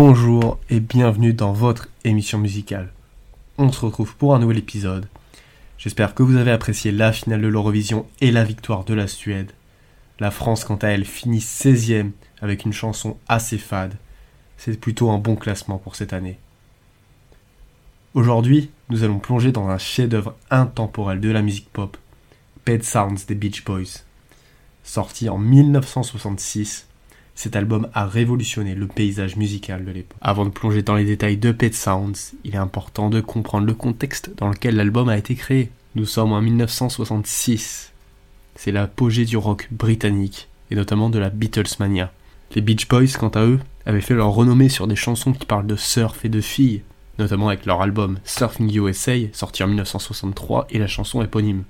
Bonjour et bienvenue dans votre émission musicale. On se retrouve pour un nouvel épisode. J'espère que vous avez apprécié la finale de l'Eurovision et la victoire de la Suède. La France, quant à elle, finit 16ème avec une chanson assez fade. C'est plutôt un bon classement pour cette année. Aujourd'hui, nous allons plonger dans un chef-d'œuvre intemporel de la musique pop, Pet Sounds des Beach Boys. Sorti en 1966, cet album a révolutionné le paysage musical de l'époque. Avant de plonger dans les détails de Pet Sounds, il est important de comprendre le contexte dans lequel l'album a été créé. Nous sommes en 1966. C'est l'apogée du rock britannique, et notamment de la Beatlesmania. Les Beach Boys, quant à eux, avaient fait leur renommée sur des chansons qui parlent de surf et de filles, notamment avec leur album Surfing USA, sorti en 1963, et la chanson éponyme.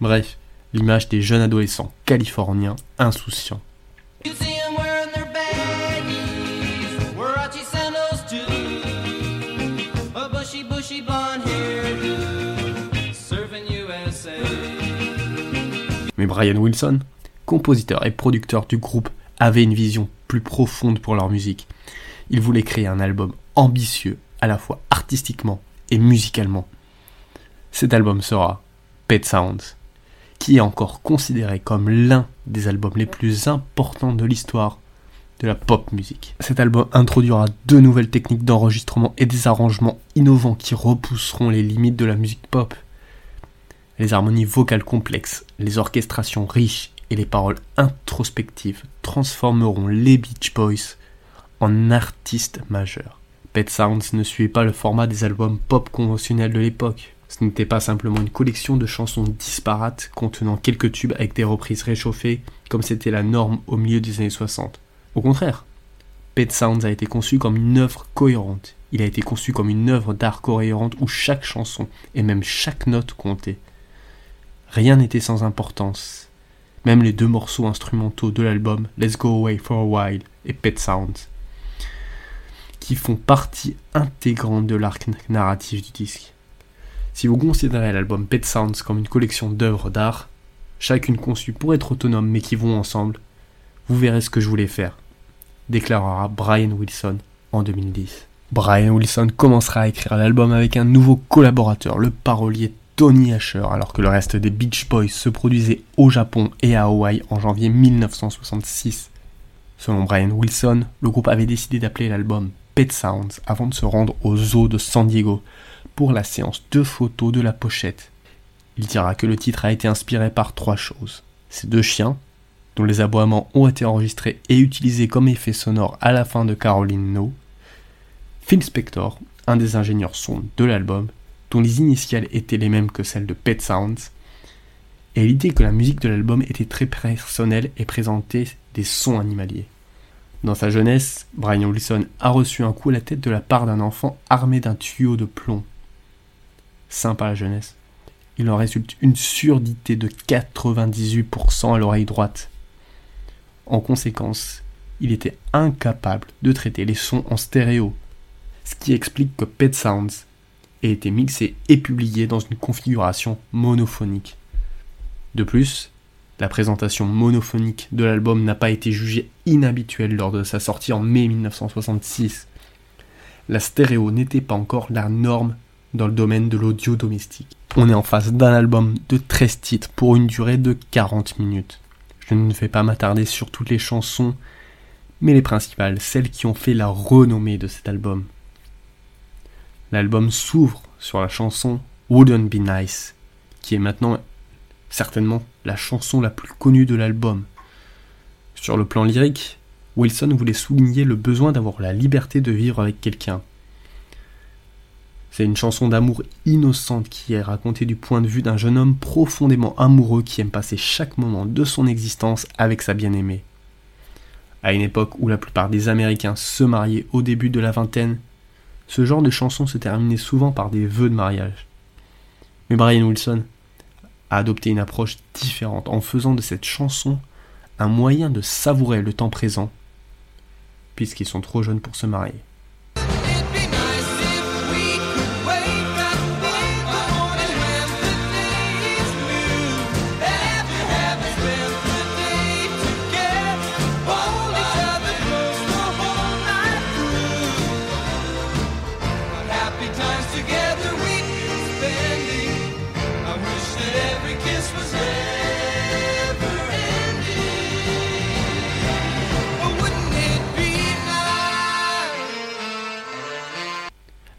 Bref, l'image des jeunes adolescents californiens insouciants. Brian Wilson, compositeur et producteur du groupe, avait une vision plus profonde pour leur musique. Il voulait créer un album ambitieux, à la fois artistiquement et musicalement. Cet album sera Pet Sounds, qui est encore considéré comme l'un des albums les plus importants de l'histoire de la pop musique. Cet album introduira deux nouvelles techniques d'enregistrement et des arrangements innovants qui repousseront les limites de la musique pop. Les harmonies vocales complexes, les orchestrations riches et les paroles introspectives transformeront les Beach Boys en artistes majeurs. Pet Sounds ne suivait pas le format des albums pop conventionnels de l'époque. Ce n'était pas simplement une collection de chansons disparates contenant quelques tubes avec des reprises réchauffées comme c'était la norme au milieu des années 60. Au contraire, Pet Sounds a été conçu comme une œuvre cohérente. Il a été conçu comme une œuvre d'art cohérente où chaque chanson et même chaque note comptait. Rien n'était sans importance. Même les deux morceaux instrumentaux de l'album Let's Go Away for a While et Pet Sounds, qui font partie intégrante de l'arc narratif du disque. Si vous considérez l'album Pet Sounds comme une collection d'œuvres d'art, chacune conçue pour être autonome mais qui vont ensemble, vous verrez ce que je voulais faire, déclarera Brian Wilson en 2010. Brian Wilson commencera à écrire l'album avec un nouveau collaborateur, le parolier Tony Asher, alors que le reste des Beach Boys se produisait au Japon et à Hawaï en janvier 1966. Selon Brian Wilson, le groupe avait décidé d'appeler l'album Pet Sounds avant de se rendre au zoo de San Diego pour la séance de photos de la pochette. Il dira que le titre a été inspiré par trois choses. Ces deux chiens, dont les aboiements ont été enregistrés et utilisés comme effet sonore à la fin de Caroline No, Phil Spector, un des ingénieurs son de l'album, dont les initiales étaient les mêmes que celles de Pet Sounds, et l'idée que la musique de l'album était très personnelle et présentait des sons animaliers. Dans sa jeunesse, Brian Wilson a reçu un coup à la tête de la part d'un enfant armé d'un tuyau de plomb. Sympa la jeunesse. Il en résulte une surdité de 98% à l'oreille droite. En conséquence, il était incapable de traiter les sons en stéréo, ce qui explique que Pet Sounds été mixé et publié dans une configuration monophonique. De plus, la présentation monophonique de l'album n'a pas été jugée inhabituelle lors de sa sortie en mai 1966. La stéréo n'était pas encore la norme dans le domaine de l'audio domestique. On est en face d'un album de 13 titres pour une durée de 40 minutes. Je ne vais pas m'attarder sur toutes les chansons, mais les principales, celles qui ont fait la renommée de cet album. L'album s'ouvre sur la chanson Wouldn't Be Nice, qui est maintenant certainement la chanson la plus connue de l'album. Sur le plan lyrique, Wilson voulait souligner le besoin d'avoir la liberté de vivre avec quelqu'un. C'est une chanson d'amour innocente qui est racontée du point de vue d'un jeune homme profondément amoureux qui aime passer chaque moment de son existence avec sa bien-aimée. À une époque où la plupart des Américains se mariaient au début de la vingtaine, ce genre de chanson se terminait souvent par des vœux de mariage. Mais Brian Wilson a adopté une approche différente en faisant de cette chanson un moyen de savourer le temps présent, puisqu'ils sont trop jeunes pour se marier.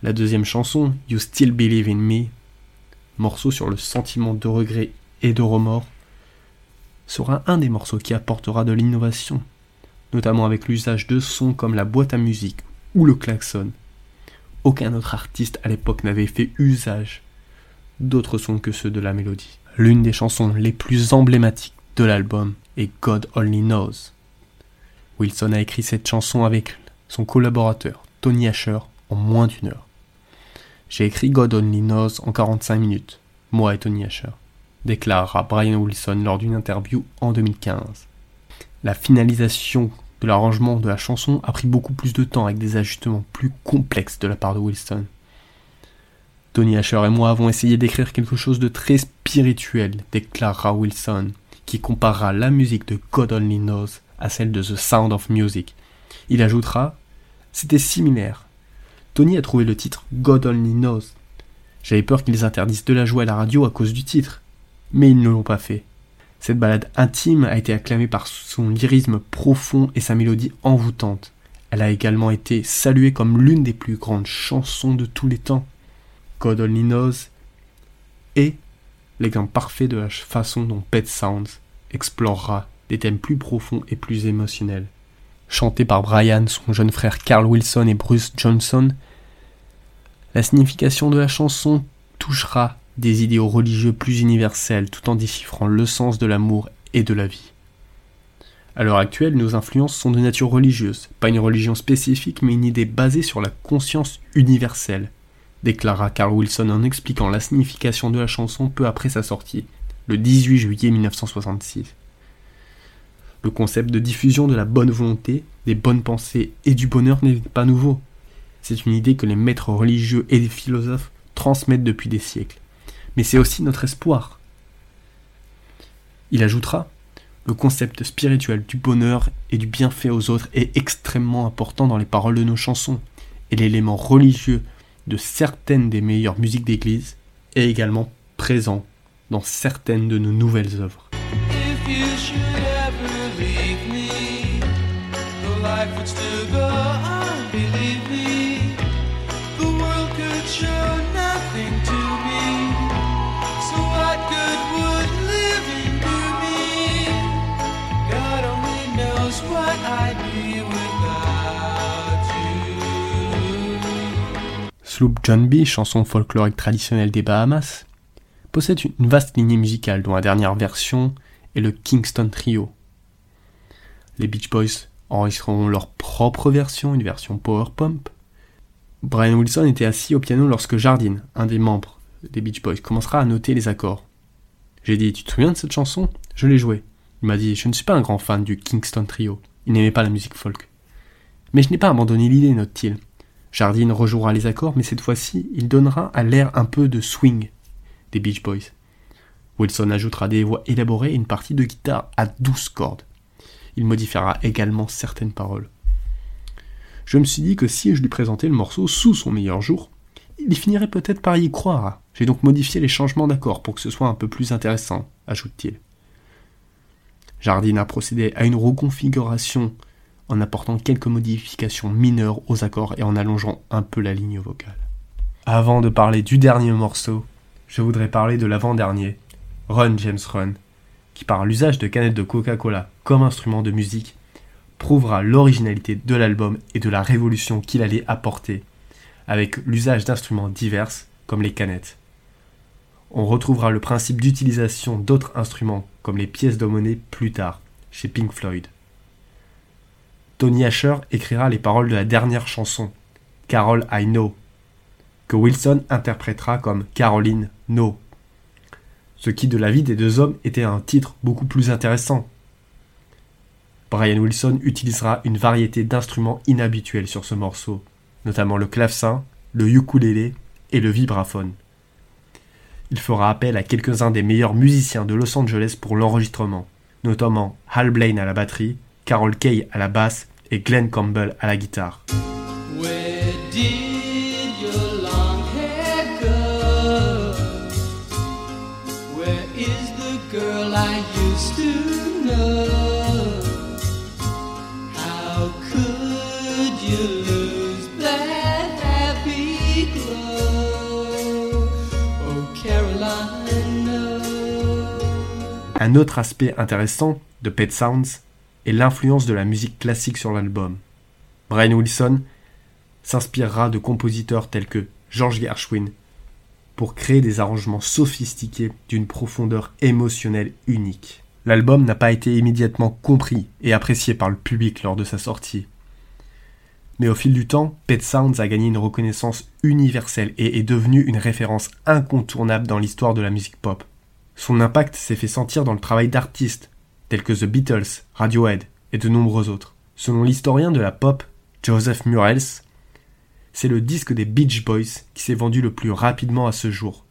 La deuxième chanson, You Still Believe in Me, morceau sur le sentiment de regret et de remords, sera un des morceaux qui apportera de l'innovation, notamment avec l'usage de sons comme la boîte à musique ou le klaxon. Aucun autre artiste à l'époque n'avait fait usage d'autres sons que ceux de la mélodie. L'une des chansons les plus emblématiques de l'album est God Only Knows. Wilson a écrit cette chanson avec son collaborateur Tony Asher en moins d'une heure. J'ai écrit God Only Knows en 45 minutes, moi et Tony Asher, déclarera Brian Wilson lors d'une interview en 2015. La finalisation de l'arrangement de la chanson a pris beaucoup plus de temps avec des ajustements plus complexes de la part de Wilson. Tony Asher et moi avons essayé d'écrire quelque chose de très spirituel, déclarera Wilson, qui comparera la musique de God Only Knows à celle de The Sound of Music. Il ajoutera C'était similaire. Tony a trouvé le titre God Only Knows. J'avais peur qu'ils interdisent de la jouer à la radio à cause du titre, mais ils ne l'ont pas fait. Cette balade intime a été acclamée par son lyrisme profond et sa mélodie envoûtante. Elle a également été saluée comme l'une des plus grandes chansons de tous les temps. God Only Knows et l'exemple parfait de la façon dont Pet Sounds explorera des thèmes plus profonds et plus émotionnels. Chanté par Brian, son jeune frère Carl Wilson et Bruce Johnson, la signification de la chanson touchera des idéaux religieux plus universels tout en déchiffrant le sens de l'amour et de la vie. À l'heure actuelle, nos influences sont de nature religieuse, pas une religion spécifique, mais une idée basée sur la conscience universelle, déclara Carl Wilson en expliquant la signification de la chanson peu après sa sortie, le 18 juillet 1966. Le concept de diffusion de la bonne volonté, des bonnes pensées et du bonheur n'est pas nouveau. C'est une idée que les maîtres religieux et les philosophes transmettent depuis des siècles mais c'est aussi notre espoir. Il ajoutera Le concept spirituel du bonheur et du bienfait aux autres est extrêmement important dans les paroles de nos chansons, et l'élément religieux de certaines des meilleures musiques d'église est également présent dans certaines de nos nouvelles œuvres. Sloop John B, chanson folklorique traditionnelle des Bahamas, possède une vaste lignée musicale dont la dernière version est le Kingston Trio. Les Beach Boys enregistreront leur propre version, une version power pump. Brian Wilson était assis au piano lorsque Jardine, un des membres des Beach Boys, commencera à noter les accords. J'ai dit Tu te souviens de cette chanson? Je l'ai jouée. Il m'a dit Je ne suis pas un grand fan du Kingston Trio. Il n'aimait pas la musique folk. Mais je n'ai pas abandonné l'idée, note-t-il. Jardine rejouera les accords, mais cette fois-ci, il donnera à l'air un peu de swing des Beach Boys. Wilson ajoutera des voix élaborées et une partie de guitare à 12 cordes. Il modifiera également certaines paroles. Je me suis dit que si je lui présentais le morceau sous son meilleur jour, il finirait peut-être par y croire. J'ai donc modifié les changements d'accords pour que ce soit un peu plus intéressant, ajoute-t-il. Jardine a procédé à une reconfiguration en apportant quelques modifications mineures aux accords et en allongeant un peu la ligne vocale. Avant de parler du dernier morceau, je voudrais parler de l'avant-dernier, Run James Run, qui par l'usage de canettes de Coca-Cola comme instrument de musique, prouvera l'originalité de l'album et de la révolution qu'il allait apporter, avec l'usage d'instruments divers comme les canettes. On retrouvera le principe d'utilisation d'autres instruments comme les pièces de monnaie plus tard, chez Pink Floyd. Tony Asher écrira les paroles de la dernière chanson, Carol I Know, que Wilson interprétera comme Caroline No. Ce qui, de la vie des deux hommes, était un titre beaucoup plus intéressant. Brian Wilson utilisera une variété d'instruments inhabituels sur ce morceau, notamment le clavecin, le ukulélé et le vibraphone. Il fera appel à quelques-uns des meilleurs musiciens de Los Angeles pour l'enregistrement, notamment Hal Blaine à la batterie, Carol Kay à la basse et Glenn Campbell à la guitare. Un autre aspect intéressant de Pet Sounds est l'influence de la musique classique sur l'album. Brian Wilson s'inspirera de compositeurs tels que George Gershwin pour créer des arrangements sophistiqués d'une profondeur émotionnelle unique. L'album n'a pas été immédiatement compris et apprécié par le public lors de sa sortie. Mais au fil du temps, Pet Sounds a gagné une reconnaissance universelle et est devenu une référence incontournable dans l'histoire de la musique pop. Son impact s'est fait sentir dans le travail d'artistes tels que The Beatles, Radiohead et de nombreux autres. Selon l'historien de la pop, Joseph Murels, c'est le disque des Beach Boys qui s'est vendu le plus rapidement à ce jour.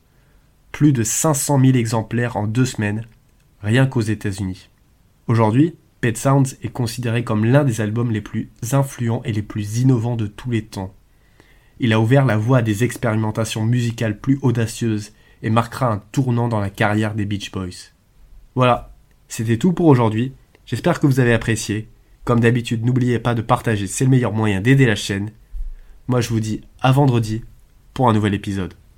Plus de 500 000 exemplaires en deux semaines, rien qu'aux États-Unis. Aujourd'hui, Pet Sounds est considéré comme l'un des albums les plus influents et les plus innovants de tous les temps. Il a ouvert la voie à des expérimentations musicales plus audacieuses et marquera un tournant dans la carrière des Beach Boys. Voilà, c'était tout pour aujourd'hui. J'espère que vous avez apprécié. Comme d'habitude, n'oubliez pas de partager, c'est le meilleur moyen d'aider la chaîne. Moi je vous dis à vendredi pour un nouvel épisode.